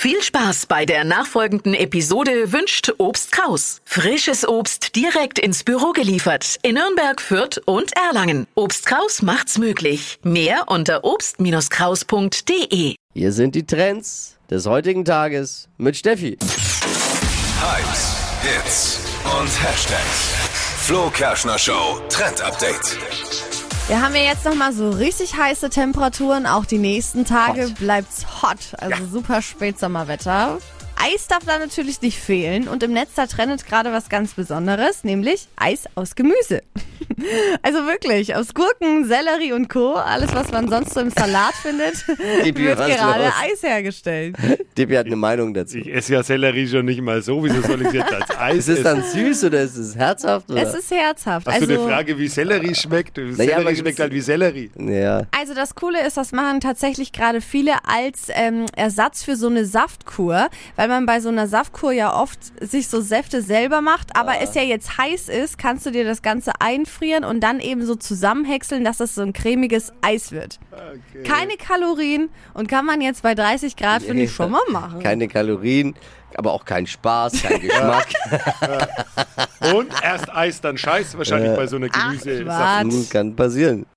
Viel Spaß bei der nachfolgenden Episode wünscht Obst Kraus. Frisches Obst direkt ins Büro geliefert in Nürnberg, Fürth und Erlangen. Obst Kraus macht's möglich. Mehr unter obst-kraus.de. Hier sind die Trends des heutigen Tages mit Steffi. Hypes, Hits und Hashtags. Flo Kerschner Show Trend Update. Wir haben ja jetzt nochmal so richtig heiße Temperaturen. Auch die nächsten Tage Hot. bleibt's hot. Also super Spätsommerwetter. Eis darf da natürlich nicht fehlen. Und im Netz da trendet gerade was ganz Besonderes, nämlich Eis aus Gemüse. Also wirklich, aus Gurken, Sellerie und Co. Alles, was man sonst so im Salat findet, Dippy, wird gerade los? Eis hergestellt. Dippi hat eine Meinung dazu. Ich esse ja Sellerie schon nicht mal so. Wieso soll ich es jetzt als Eis Ist es dann süß oder ist es herzhaft? Oder? Es ist herzhaft. Hast also, du eine Frage, wie Sellerie schmeckt? Sellerie aber schmeckt halt wie Sellerie. ja. Also das Coole ist, das machen tatsächlich gerade viele als ähm, Ersatz für so eine Saftkur, weil man bei so einer Saftkur ja oft sich so Säfte selber macht, aber es ja jetzt heiß ist, kannst du dir das Ganze einfrieren und dann eben so zusammenhäckseln, dass das so ein cremiges Eis wird. Keine Kalorien und kann man jetzt bei 30 Grad, finde ich, schon mal machen. Keine Kalorien, aber auch kein Spaß, kein Geschmack. Und erst Eis, dann Scheiß wahrscheinlich bei so einer Gemüse. Nun kann passieren.